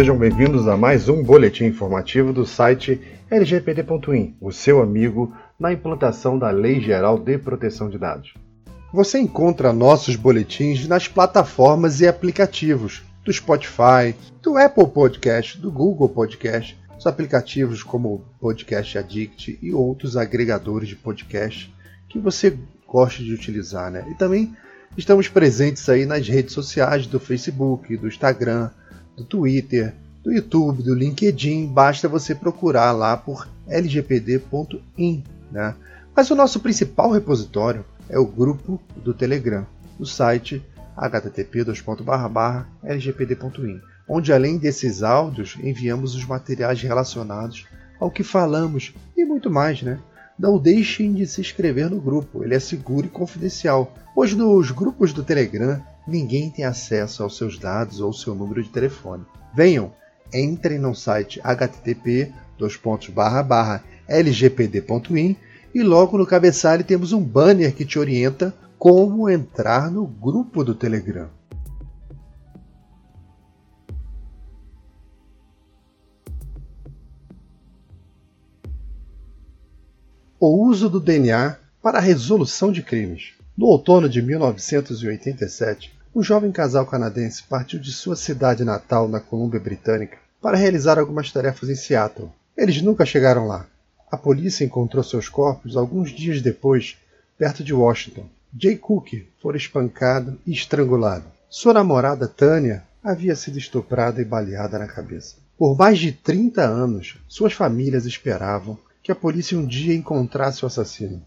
sejam bem-vindos a mais um boletim informativo do site lgpd.in, o seu amigo na implantação da Lei Geral de Proteção de Dados. Você encontra nossos boletins nas plataformas e aplicativos do Spotify, do Apple Podcast, do Google Podcast, os aplicativos como Podcast Addict e outros agregadores de podcast que você gosta de utilizar, né? E também estamos presentes aí nas redes sociais do Facebook, do Instagram, do Twitter, do YouTube, do LinkedIn. Basta você procurar lá por lgpd.in, né? Mas o nosso principal repositório é o grupo do Telegram, no site http://lgpd.in, onde além desses áudios enviamos os materiais relacionados ao que falamos e muito mais, né? Não deixem de se inscrever no grupo, ele é seguro e confidencial, pois nos grupos do Telegram ninguém tem acesso aos seus dados ou seu número de telefone. Venham, entrem no site http://lgpd.in e logo no cabeçalho temos um banner que te orienta como entrar no grupo do Telegram. O uso do DNA para a resolução de crimes. No outono de 1987, um jovem casal canadense partiu de sua cidade natal na Colômbia Britânica para realizar algumas tarefas em Seattle. Eles nunca chegaram lá. A polícia encontrou seus corpos alguns dias depois, perto de Washington. Jay Cook foi espancado e estrangulado. Sua namorada Tânia havia sido estuprada e baleada na cabeça. Por mais de 30 anos, suas famílias esperavam que a polícia um dia encontrasse o assassino.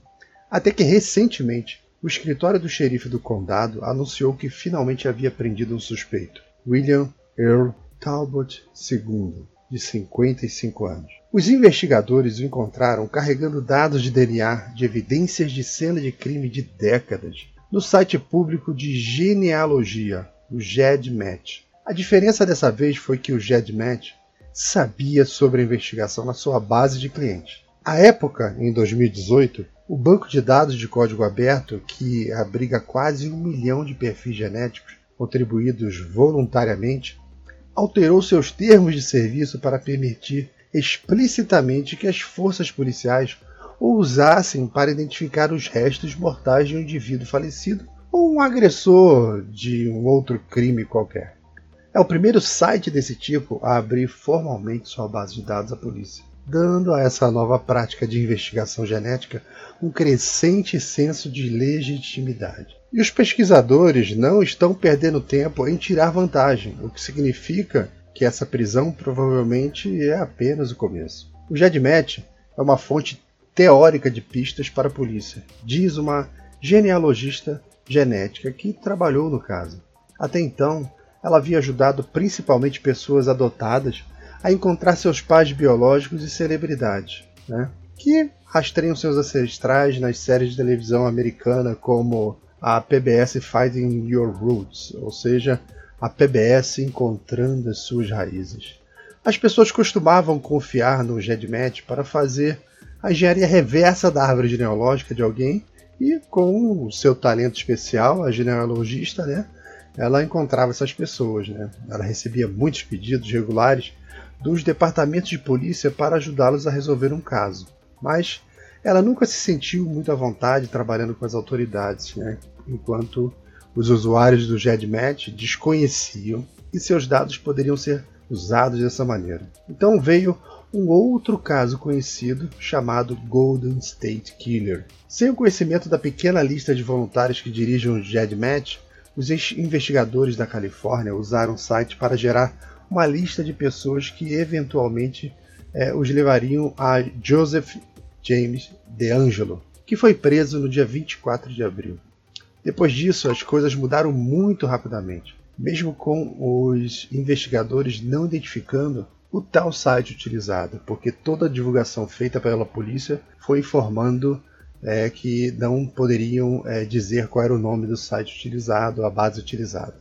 Até que recentemente, o escritório do xerife do condado anunciou que finalmente havia prendido um suspeito, William Earl Talbot II, de 55 anos. Os investigadores o encontraram carregando dados de DNA de evidências de cena de crime de décadas no site público de genealogia, o GEDMAT. A diferença dessa vez foi que o GEDMAT sabia sobre a investigação na sua base de clientes. À época, em 2018, o banco de dados de código aberto, que abriga quase um milhão de perfis genéticos contribuídos voluntariamente, alterou seus termos de serviço para permitir explicitamente que as forças policiais o usassem para identificar os restos mortais de um indivíduo falecido ou um agressor de um outro crime qualquer. É o primeiro site desse tipo a abrir formalmente sua base de dados à polícia dando a essa nova prática de investigação genética um crescente senso de legitimidade. E os pesquisadores não estão perdendo tempo em tirar vantagem, o que significa que essa prisão provavelmente é apenas o começo. O GEDMAT é uma fonte teórica de pistas para a polícia, diz uma genealogista genética que trabalhou no caso. Até então, ela havia ajudado principalmente pessoas adotadas a encontrar seus pais biológicos e celebridades, né? que rastreiam seus ancestrais nas séries de televisão americana como a PBS Finding Your Roots, ou seja, a PBS encontrando as suas raízes. As pessoas costumavam confiar no GEDMAT para fazer a engenharia reversa da árvore genealógica de alguém e com o seu talento especial, a genealogista, né, ela encontrava essas pessoas. Né? Ela recebia muitos pedidos regulares dos departamentos de polícia para ajudá-los a resolver um caso. Mas ela nunca se sentiu muito à vontade trabalhando com as autoridades, né? enquanto os usuários do GEDMAT desconheciam que seus dados poderiam ser usados dessa maneira. Então veio um outro caso conhecido chamado Golden State Killer. Sem o conhecimento da pequena lista de voluntários que dirigem o GEDMAT, os investigadores da Califórnia usaram o site para gerar uma lista de pessoas que eventualmente é, os levariam a Joseph James DeAngelo, que foi preso no dia 24 de abril. Depois disso, as coisas mudaram muito rapidamente, mesmo com os investigadores não identificando o tal site utilizado, porque toda a divulgação feita pela polícia foi informando é, que não poderiam é, dizer qual era o nome do site utilizado, a base utilizada.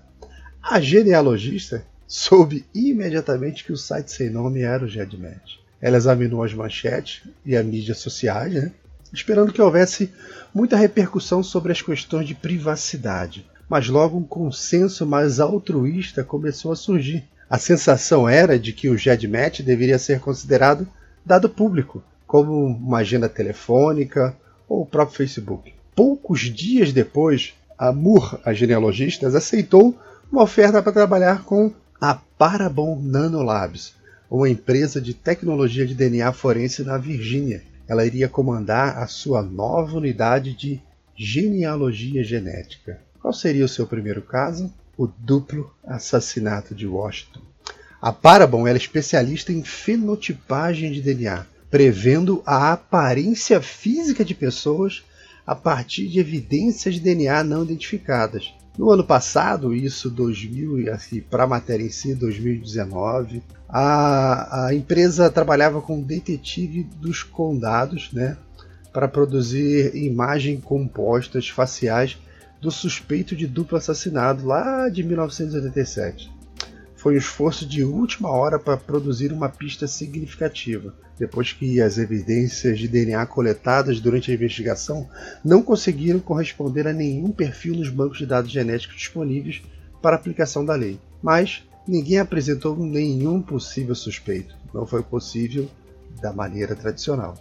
A genealogista soube imediatamente que o site sem nome era o GEDMAT. Ela examinou as manchetes e as mídias sociais, né? esperando que houvesse muita repercussão sobre as questões de privacidade. Mas logo um consenso mais altruísta começou a surgir. A sensação era de que o GEDMAT deveria ser considerado dado público, como uma agenda telefônica ou o próprio Facebook. Poucos dias depois, a Moore, a genealogista, aceitou uma oferta para trabalhar com a Parabon Nanolabs, uma empresa de tecnologia de DNA forense na Virgínia. Ela iria comandar a sua nova unidade de genealogia genética. Qual seria o seu primeiro caso? O duplo assassinato de Washington. A Parabon é especialista em fenotipagem de DNA, prevendo a aparência física de pessoas a partir de evidências de DNA não identificadas. No ano passado, isso 2000 e assim, para a matéria em si, 2019, a, a empresa trabalhava com detetive dos condados, né, para produzir imagens compostas faciais do suspeito de duplo assassinato lá de 1987 foi um esforço de última hora para produzir uma pista significativa, depois que as evidências de DNA coletadas durante a investigação não conseguiram corresponder a nenhum perfil nos bancos de dados genéticos disponíveis para aplicação da lei. Mas ninguém apresentou nenhum possível suspeito. Não foi possível da maneira tradicional.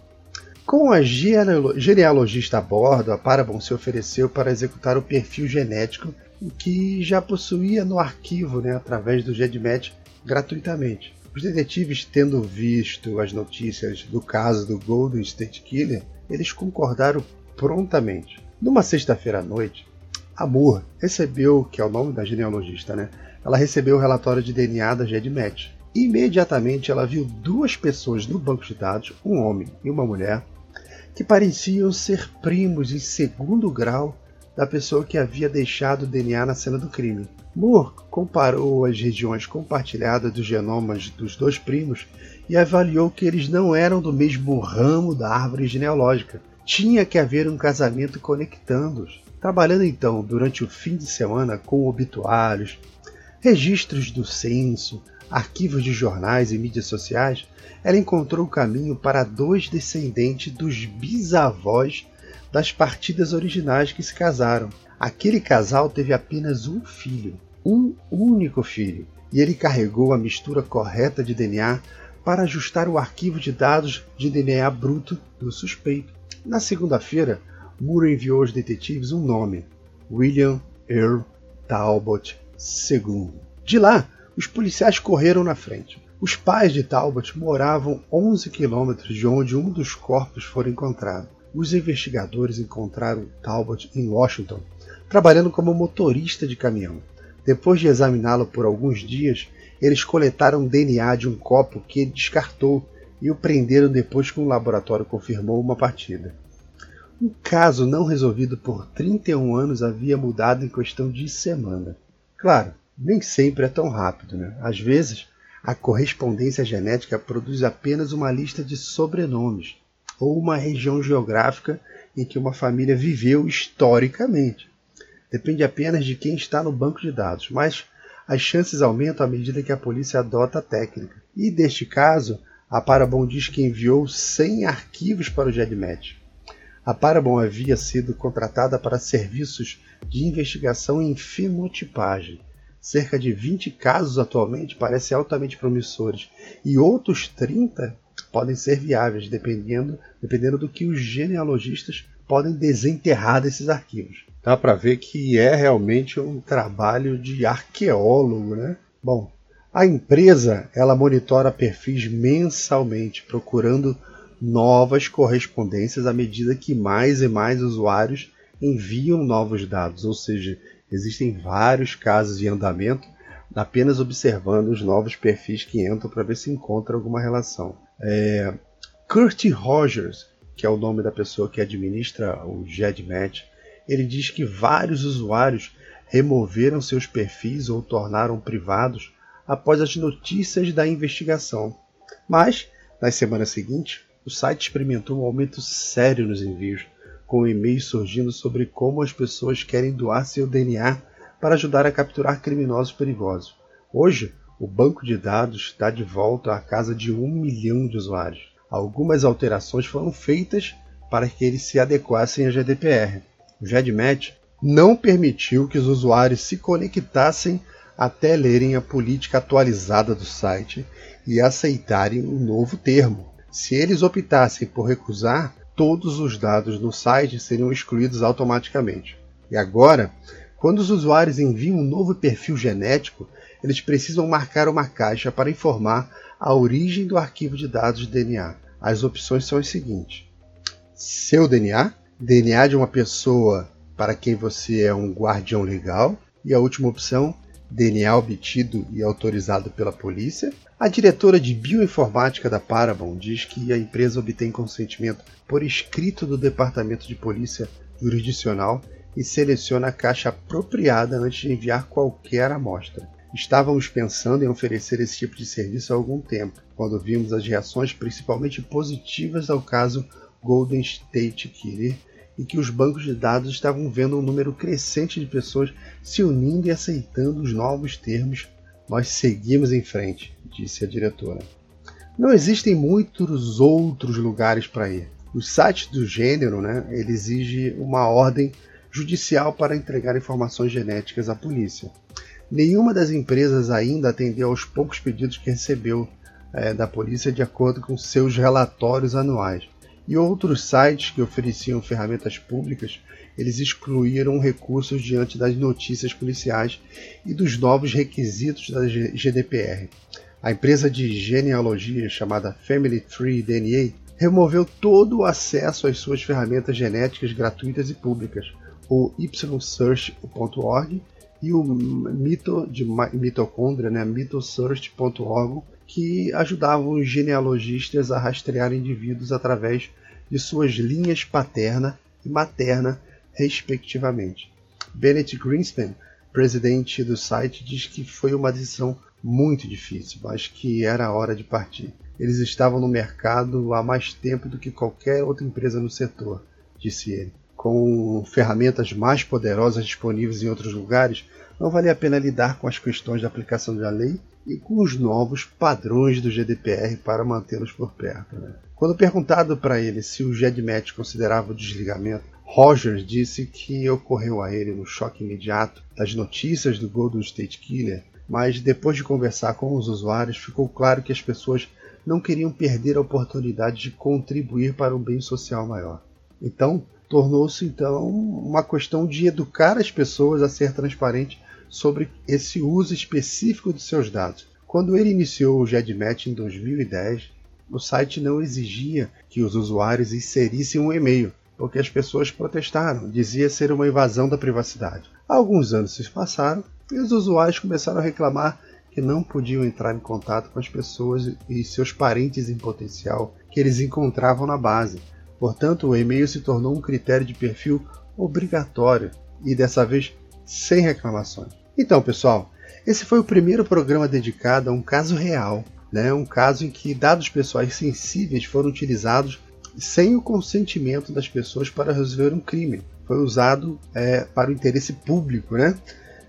Com a genealogista a bordo, a Parabon se ofereceu para executar o perfil genético que já possuía no arquivo, né, através do GEDMAT, gratuitamente. Os detetives, tendo visto as notícias do caso do Golden State Killer, eles concordaram prontamente. Numa sexta-feira à noite, a Moore recebeu, que é o nome da genealogista, né? Ela recebeu o relatório de DNA da GEDMAT. Imediatamente ela viu duas pessoas no banco de dados, um homem e uma mulher, que pareciam ser primos em segundo grau da pessoa que havia deixado o DNA na cena do crime. Moore comparou as regiões compartilhadas dos genomas dos dois primos e avaliou que eles não eram do mesmo ramo da árvore genealógica. Tinha que haver um casamento conectando-os. Trabalhando então durante o fim de semana com obituários, registros do censo, arquivos de jornais e mídias sociais, ela encontrou o caminho para dois descendentes dos bisavós das partidas originais que se casaram. Aquele casal teve apenas um filho, um único filho, e ele carregou a mistura correta de DNA para ajustar o arquivo de dados de DNA bruto do suspeito. Na segunda-feira, Moore enviou aos detetives um nome: William Earl Talbot II. De lá, os policiais correram na frente. Os pais de Talbot moravam 11 quilômetros de onde um dos corpos foi encontrado os investigadores encontraram Talbot em Washington, trabalhando como motorista de caminhão. Depois de examiná-lo por alguns dias, eles coletaram DNA de um copo que ele descartou e o prenderam depois que um laboratório confirmou uma partida. Um caso não resolvido por 31 anos havia mudado em questão de semana. Claro, nem sempre é tão rápido, né? Às vezes, a correspondência genética produz apenas uma lista de sobrenomes, ou uma região geográfica em que uma família viveu historicamente. Depende apenas de quem está no banco de dados, mas as chances aumentam à medida que a polícia adota a técnica. E deste caso, a Parabon diz que enviou 100 arquivos para o GEDMET. A Parabon havia sido contratada para serviços de investigação em fenotipagem. Cerca de 20 casos atualmente parecem altamente promissores e outros 30 podem ser viáveis, dependendo, dependendo do que os genealogistas podem desenterrar desses arquivos. Dá para ver que é realmente um trabalho de arqueólogo, né? Bom, a empresa ela monitora perfis mensalmente, procurando novas correspondências à medida que mais e mais usuários enviam novos dados, ou seja, existem vários casos em andamento, apenas observando os novos perfis que entram para ver se encontra alguma relação. É, Kurt Rogers, que é o nome da pessoa que administra o GEDMAT, ele diz que vários usuários removeram seus perfis ou tornaram privados após as notícias da investigação. Mas, nas semanas seguintes, o site experimentou um aumento sério nos envios, com e-mails surgindo sobre como as pessoas querem doar seu DNA para ajudar a capturar criminosos perigosos. Hoje, o banco de dados está de volta à casa de um milhão de usuários. Algumas alterações foram feitas para que eles se adequassem à GDPR. O GEDMAT não permitiu que os usuários se conectassem até lerem a política atualizada do site e aceitarem um novo termo. Se eles optassem por recusar, todos os dados no site seriam excluídos automaticamente. E agora, quando os usuários enviam um novo perfil genético, eles precisam marcar uma caixa para informar a origem do arquivo de dados de DNA. As opções são as seguintes: seu DNA, DNA de uma pessoa para quem você é um guardião legal, e a última opção, DNA obtido e autorizado pela polícia. A diretora de bioinformática da Paramount diz que a empresa obtém consentimento por escrito do Departamento de Polícia Jurisdicional e seleciona a caixa apropriada antes de enviar qualquer amostra. Estávamos pensando em oferecer esse tipo de serviço há algum tempo, quando vimos as reações principalmente positivas ao caso Golden State Killer e que os bancos de dados estavam vendo um número crescente de pessoas se unindo e aceitando os novos termos. Nós seguimos em frente, disse a diretora. Não existem muitos outros lugares para ir. O site do gênero né, ele exige uma ordem judicial para entregar informações genéticas à polícia. Nenhuma das empresas ainda atendeu aos poucos pedidos que recebeu é, da polícia de acordo com seus relatórios anuais. E outros sites que ofereciam ferramentas públicas, eles excluíram recursos diante das notícias policiais e dos novos requisitos da GDPR. A empresa de genealogia chamada Family Tree DNA removeu todo o acesso às suas ferramentas genéticas gratuitas e públicas, o ysearch.org e o mito de mitocôndria, né, mitosearch.org, que ajudavam os genealogistas a rastrear indivíduos através de suas linhas paterna e materna, respectivamente. Bennett Greenspan, presidente do site, diz que foi uma decisão muito difícil, mas que era a hora de partir. Eles estavam no mercado há mais tempo do que qualquer outra empresa no setor, disse ele com ferramentas mais poderosas disponíveis em outros lugares, não valia a pena lidar com as questões da aplicação da lei e com os novos padrões do GDPR para mantê-los por perto. Né? Quando perguntado para ele se o GEDMAT considerava o desligamento, Rogers disse que ocorreu a ele no choque imediato das notícias do Golden State Killer, mas depois de conversar com os usuários ficou claro que as pessoas não queriam perder a oportunidade de contribuir para um bem social maior. Então, tornou-se então uma questão de educar as pessoas a ser transparente sobre esse uso específico de seus dados. Quando ele iniciou o GEDMAT em 2010, o site não exigia que os usuários inserissem um e-mail, porque as pessoas protestaram, dizia ser uma invasão da privacidade. Alguns anos se passaram e os usuários começaram a reclamar que não podiam entrar em contato com as pessoas e seus parentes em potencial que eles encontravam na base, Portanto, o e-mail se tornou um critério de perfil obrigatório e dessa vez sem reclamações. Então, pessoal, esse foi o primeiro programa dedicado a um caso real, né? um caso em que dados pessoais sensíveis foram utilizados sem o consentimento das pessoas para resolver um crime. Foi usado é, para o interesse público. Né?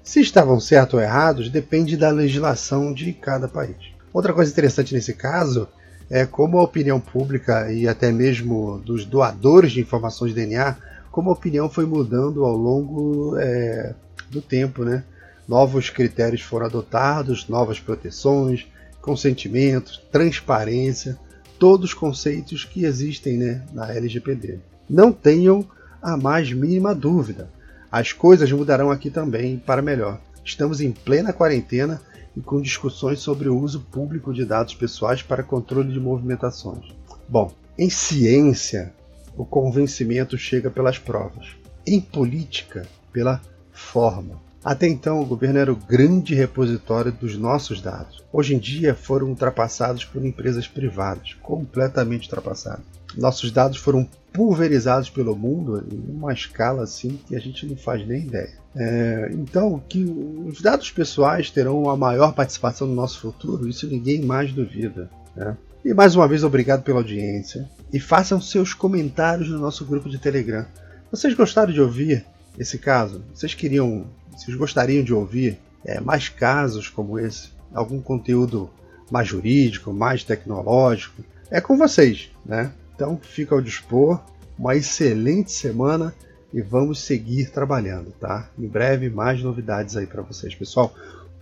Se estavam certos ou errados depende da legislação de cada país. Outra coisa interessante nesse caso é, como a opinião pública e até mesmo dos doadores de informações de DNA, como a opinião foi mudando ao longo é, do tempo. Né? Novos critérios foram adotados, novas proteções, consentimentos, transparência, todos os conceitos que existem né, na LGPD. Não tenham a mais mínima dúvida. As coisas mudarão aqui também para melhor. Estamos em plena quarentena e com discussões sobre o uso público de dados pessoais para controle de movimentações. Bom, em ciência, o convencimento chega pelas provas. Em política, pela forma. Até então, o governo era o grande repositório dos nossos dados. Hoje em dia, foram ultrapassados por empresas privadas, completamente ultrapassados. Nossos dados foram pulverizados pelo mundo em uma escala assim que a gente não faz nem ideia. É, então, que os dados pessoais terão a maior participação no nosso futuro, isso ninguém mais duvida. Né? E mais uma vez, obrigado pela audiência. E façam seus comentários no nosso grupo de Telegram. Vocês gostaram de ouvir esse caso? Vocês queriam, vocês gostariam de ouvir é, mais casos como esse? Algum conteúdo mais jurídico, mais tecnológico? É com vocês, né? Então, fica ao dispor. Uma excelente semana e vamos seguir trabalhando, tá? Em breve mais novidades aí para vocês, pessoal.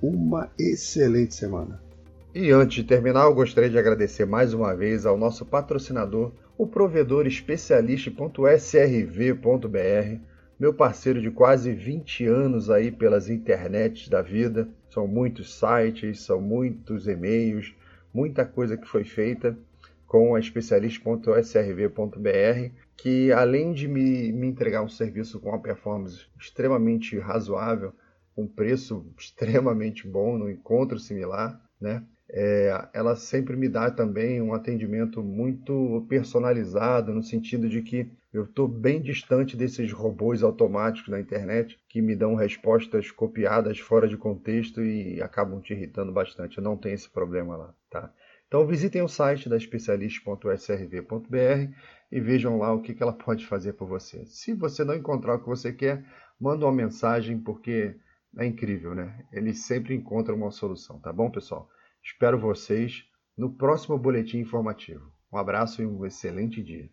uma excelente semana. E antes de terminar, eu gostaria de agradecer mais uma vez ao nosso patrocinador, o provedor especialista.srv.br, meu parceiro de quase 20 anos aí pelas internets da vida. São muitos sites, são muitos e-mails, muita coisa que foi feita com a especialista.srv.br, que além de me, me entregar um serviço com uma performance extremamente razoável, um preço extremamente bom, no encontro similar, né? É, ela sempre me dá também um atendimento muito personalizado, no sentido de que eu estou bem distante desses robôs automáticos na internet que me dão respostas copiadas fora de contexto e acabam te irritando bastante. Eu não tenho esse problema lá, tá? Então visitem o site da especialista.srv.br e vejam lá o que ela pode fazer por você. Se você não encontrar o que você quer, manda uma mensagem porque é incrível, né? Eles sempre encontram uma solução, tá bom, pessoal? Espero vocês no próximo boletim informativo. Um abraço e um excelente dia.